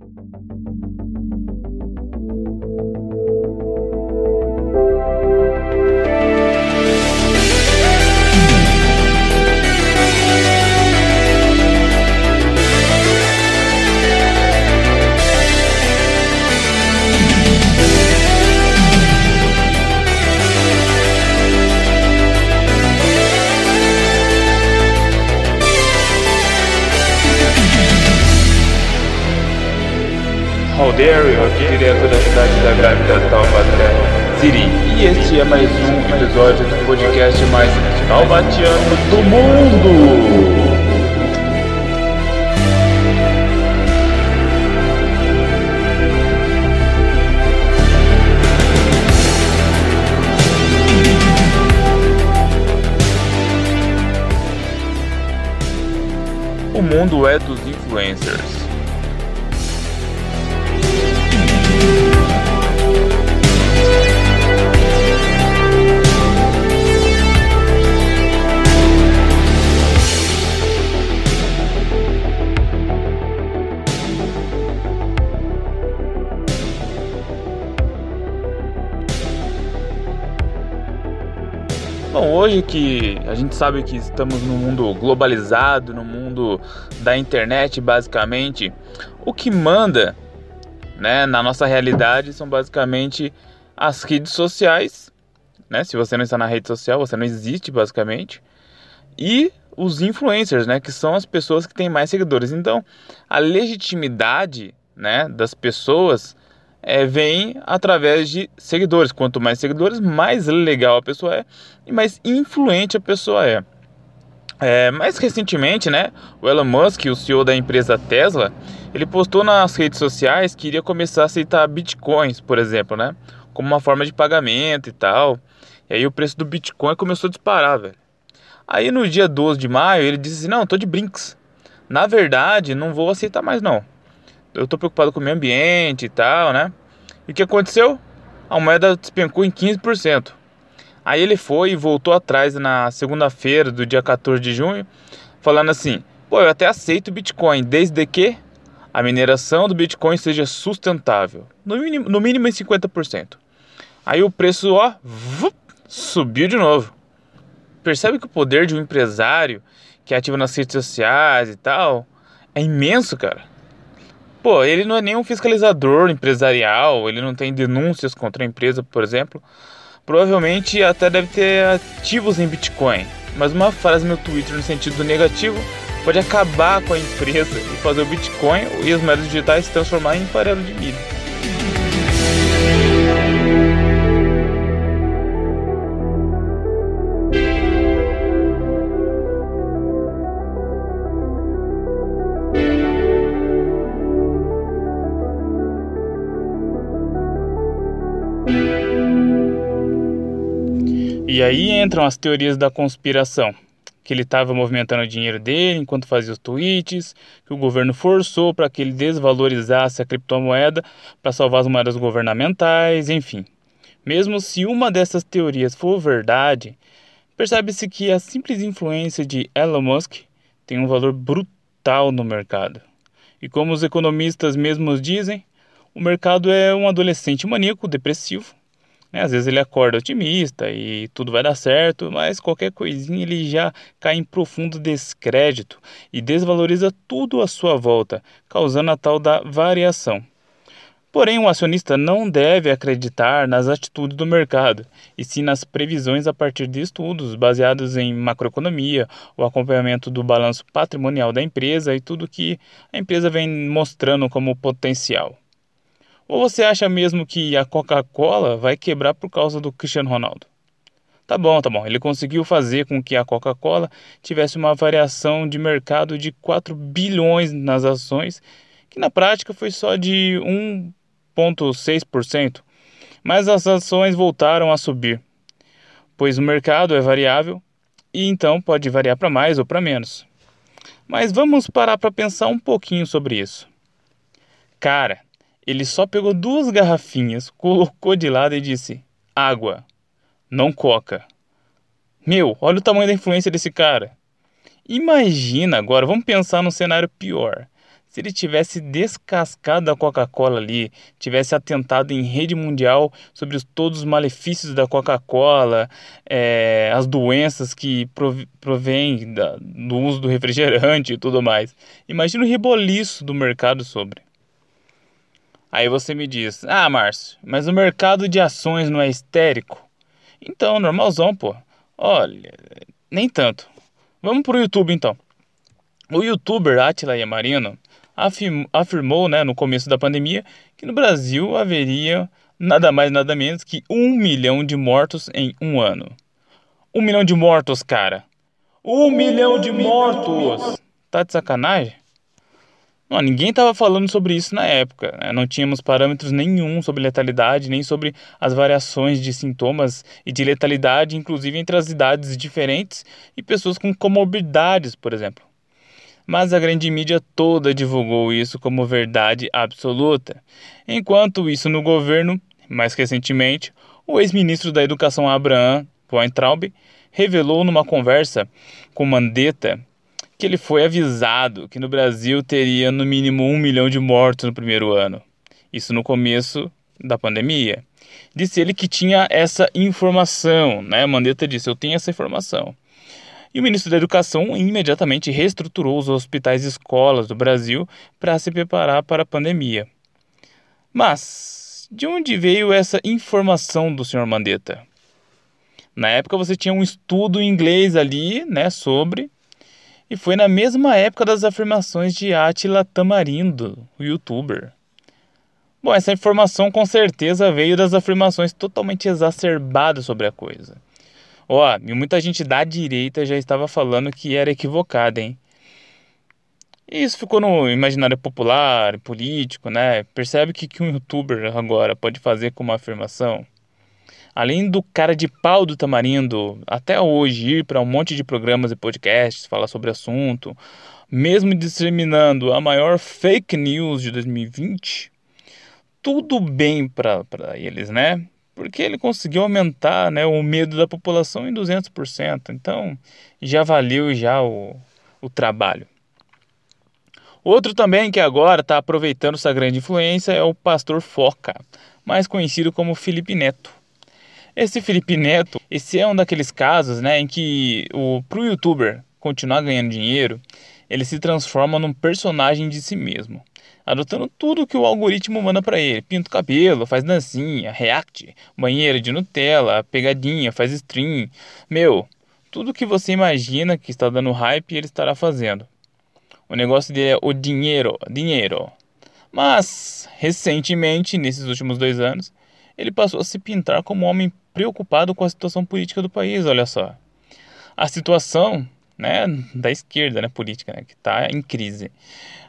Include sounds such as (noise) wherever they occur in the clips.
あっ! Alderio, aqui direto da cidade da grávida Taubaté, Siri. E este é mais um episódio do podcast mais taubatiano do mundo. O mundo é dos influencers. Hoje que a gente sabe que estamos num mundo globalizado, no mundo da internet, basicamente, o que manda, né, na nossa realidade são basicamente as redes sociais, né? Se você não está na rede social, você não existe basicamente. E os influencers, né, que são as pessoas que têm mais seguidores. Então, a legitimidade, né, das pessoas é, vem através de seguidores. Quanto mais seguidores, mais legal a pessoa é e mais influente a pessoa é. é. mais recentemente, né, o Elon Musk, o CEO da empresa Tesla, ele postou nas redes sociais que iria começar a aceitar bitcoins, por exemplo, né, como uma forma de pagamento e tal. E aí o preço do bitcoin começou a disparar, velho. Aí no dia 12 de maio ele disse assim: "Não, tô de brinks. Na verdade, não vou aceitar mais não eu tô preocupado com o meio ambiente e tal, né? E o que aconteceu? A moeda despencou em 15%. Aí ele foi e voltou atrás na segunda-feira do dia 14 de junho, falando assim: pô, eu até aceito Bitcoin, desde que a mineração do Bitcoin seja sustentável, no mínimo, no mínimo em 50%. Aí o preço, ó, vup, subiu de novo. Percebe que o poder de um empresário que é ativo nas redes sociais e tal é imenso, cara. Pô, ele não é nenhum fiscalizador empresarial, ele não tem denúncias contra a empresa, por exemplo. Provavelmente até deve ter ativos em Bitcoin. Mas uma frase no Twitter no sentido negativo pode acabar com a empresa e fazer o Bitcoin e as moedas digitais se transformar em farelo de milho. E aí entram as teorias da conspiração, que ele estava movimentando o dinheiro dele enquanto fazia os tweets, que o governo forçou para que ele desvalorizasse a criptomoeda para salvar as moedas governamentais, enfim. Mesmo se uma dessas teorias for verdade, percebe-se que a simples influência de Elon Musk tem um valor brutal no mercado. E como os economistas mesmos dizem, o mercado é um adolescente maníaco depressivo né? Às vezes ele acorda otimista e tudo vai dar certo, mas qualquer coisinha ele já cai em profundo descrédito e desvaloriza tudo à sua volta, causando a tal da variação. Porém, o acionista não deve acreditar nas atitudes do mercado, e sim nas previsões a partir de estudos baseados em macroeconomia, o acompanhamento do balanço patrimonial da empresa e tudo que a empresa vem mostrando como potencial. Ou você acha mesmo que a Coca-Cola vai quebrar por causa do Cristiano Ronaldo? Tá bom, tá bom. Ele conseguiu fazer com que a Coca-Cola tivesse uma variação de mercado de 4 bilhões nas ações, que na prática foi só de 1,6%. Mas as ações voltaram a subir, pois o mercado é variável e então pode variar para mais ou para menos. Mas vamos parar para pensar um pouquinho sobre isso. Cara, ele só pegou duas garrafinhas, colocou de lado e disse: água, não coca. Meu, olha o tamanho da influência desse cara. Imagina agora, vamos pensar num cenário pior. se ele tivesse descascado a Coca-Cola ali, tivesse atentado em rede mundial sobre os, todos os malefícios da Coca-Cola, é, as doenças que provêm do uso do refrigerante e tudo mais. Imagina o reboliço do mercado sobre. Aí você me diz: Ah, Márcio, mas o mercado de ações não é histérico? Então, normalzão, pô. Olha, nem tanto. Vamos pro YouTube então. O youtuber Atila Yamarino afirmou né, no começo da pandemia que no Brasil haveria nada mais nada menos que um milhão de mortos em um ano. Um milhão de mortos, cara. Um milhão de mortos! Tá de sacanagem? Não, ninguém estava falando sobre isso na época. Né? Não tínhamos parâmetros nenhum sobre letalidade, nem sobre as variações de sintomas e de letalidade, inclusive entre as idades diferentes e pessoas com comorbidades, por exemplo. Mas a grande mídia toda divulgou isso como verdade absoluta. Enquanto isso no governo, mais recentemente, o ex-ministro da Educação Abraham Weintraub revelou numa conversa com Mandetta que ele foi avisado que no Brasil teria no mínimo um milhão de mortos no primeiro ano. Isso no começo da pandemia. Disse ele que tinha essa informação, né? Mandetta disse: Eu tenho essa informação. E o ministro da Educação imediatamente reestruturou os hospitais e escolas do Brasil para se preparar para a pandemia. Mas de onde veio essa informação do senhor Mandetta? Na época você tinha um estudo em inglês ali, né, sobre e foi na mesma época das afirmações de Atila Tamarindo, o youtuber. Bom, essa informação com certeza veio das afirmações totalmente exacerbadas sobre a coisa. Ó, e muita gente da direita já estava falando que era equivocada, hein? E isso ficou no imaginário popular, político, né? Percebe que que um youtuber agora pode fazer com uma afirmação? Além do cara de pau do Tamarindo, até hoje ir para um monte de programas e podcasts, falar sobre assunto, mesmo disseminando a maior fake news de 2020, tudo bem para eles, né? Porque ele conseguiu aumentar né, o medo da população em 200%. Então, já valeu já o, o trabalho. Outro também que agora está aproveitando essa grande influência é o pastor Foca, mais conhecido como Felipe Neto. Esse Felipe Neto, esse é um daqueles casos, né, em que o pro youtuber continuar ganhando dinheiro, ele se transforma num personagem de si mesmo, adotando tudo que o algoritmo manda para ele. Pinta o cabelo, faz dancinha, react, banheira de Nutella, pegadinha, faz stream. Meu, tudo que você imagina que está dando hype, ele estará fazendo. O negócio dele é o dinheiro, dinheiro. Mas, recentemente, nesses últimos dois anos, ele passou a se pintar como um homem preocupado com a situação política do país, olha só. A situação né, da esquerda né, política, né, que está em crise.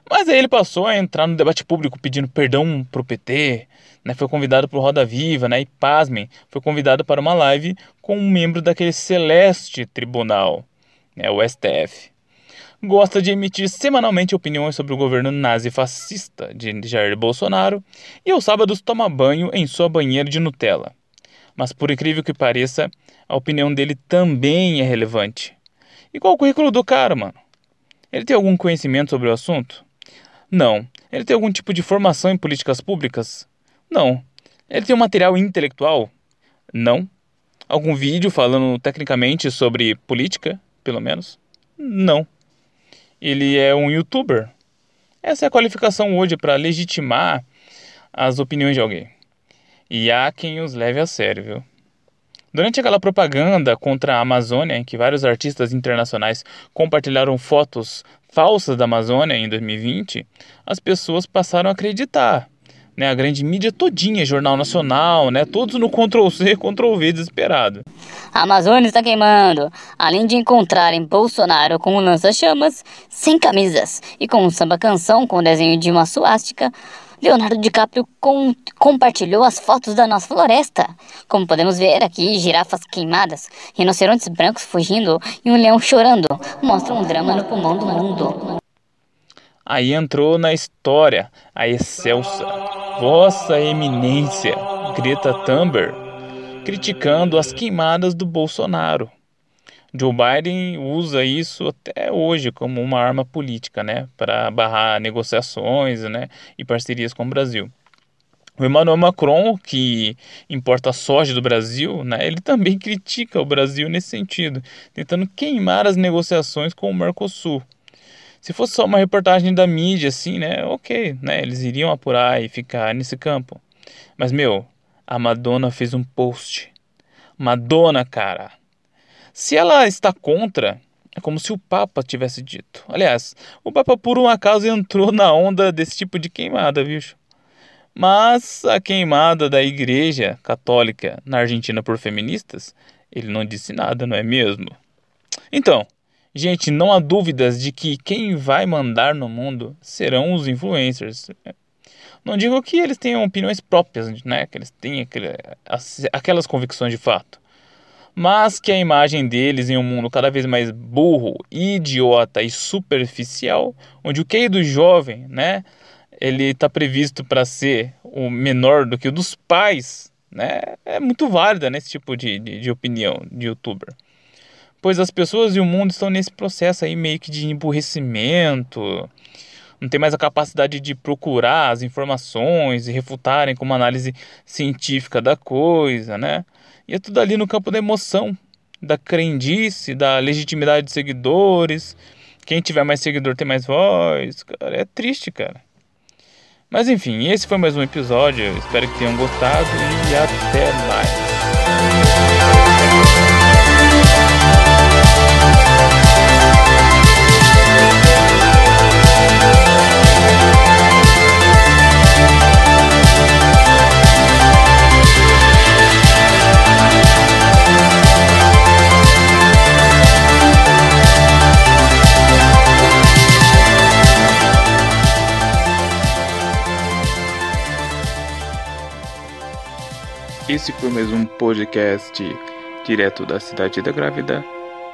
Mas aí ele passou a entrar no debate público pedindo perdão para o PT, né, foi convidado para o Roda Viva, né, e pasmem, foi convidado para uma live com um membro daquele celeste tribunal, né, o STF. Gosta de emitir semanalmente opiniões sobre o governo nazi-fascista de Jair Bolsonaro e aos sábados toma banho em sua banheira de Nutella. Mas por incrível que pareça, a opinião dele também é relevante. E qual o currículo do cara, mano? Ele tem algum conhecimento sobre o assunto? Não. Ele tem algum tipo de formação em políticas públicas? Não. Ele tem um material intelectual? Não. Algum vídeo falando tecnicamente sobre política, pelo menos? Não. Ele é um youtuber? Essa é a qualificação hoje para legitimar as opiniões de alguém. E há quem os leve a sério, viu? Durante aquela propaganda contra a Amazônia, em que vários artistas internacionais compartilharam fotos falsas da Amazônia em 2020, as pessoas passaram a acreditar. Né, a grande mídia todinha, Jornal Nacional, né, todos no Ctrl-C, (laughs) Ctrl-V desesperado. A Amazônia está queimando. Além de encontrarem Bolsonaro com um lança-chamas, sem camisas e com um samba-canção com desenho de uma suástica, Leonardo DiCaprio com, compartilhou as fotos da nossa floresta. Como podemos ver aqui, girafas queimadas, rinocerontes brancos fugindo e um leão chorando. Mostra um drama no pulmão do mundo. Aí entrou na história a excelsa Vossa Eminência Greta Thunberg criticando as queimadas do Bolsonaro. Joe Biden usa isso até hoje como uma arma política, né, para barrar negociações, né, e parcerias com o Brasil. O Emmanuel Macron, que importa soja do Brasil, né, ele também (laughs) critica o Brasil nesse sentido, tentando queimar as negociações com o Mercosul. Se fosse só uma reportagem da mídia, assim, né, ok, né, eles iriam apurar e ficar nesse campo. Mas, meu, a Madonna fez um post. Madonna, cara, se ela está contra, é como se o Papa tivesse dito. Aliás, o Papa por um acaso entrou na onda desse tipo de queimada, bicho. Mas a queimada da Igreja Católica na Argentina por feministas, ele não disse nada, não é mesmo? Então, gente, não há dúvidas de que quem vai mandar no mundo serão os influencers. Não digo que eles tenham opiniões próprias, né? Que eles tenham aquelas convicções de fato mas que a imagem deles em um mundo cada vez mais burro, idiota e superficial, onde o QI do jovem, né, ele está previsto para ser o menor do que o dos pais, né, é muito válida nesse tipo de, de, de opinião de youtuber. Pois as pessoas e o mundo estão nesse processo aí meio que de emburrecimento, não tem mais a capacidade de procurar as informações e refutarem com uma análise científica da coisa, né? E é tudo ali no campo da emoção, da crendice, da legitimidade de seguidores. Quem tiver mais seguidor tem mais voz. Cara, é triste, cara. Mas enfim, esse foi mais um episódio. Espero que tenham gostado e até mais. Esse foi mais um podcast direto da cidade da grávida.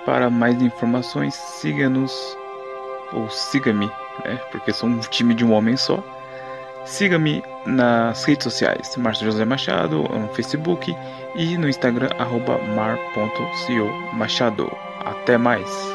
Para mais informações, siga-nos ou siga-me, né? Porque sou um time de um homem só. Siga-me nas redes sociais, Márcio José Machado, no Facebook e no Instagram, mar.co Machado. Até mais!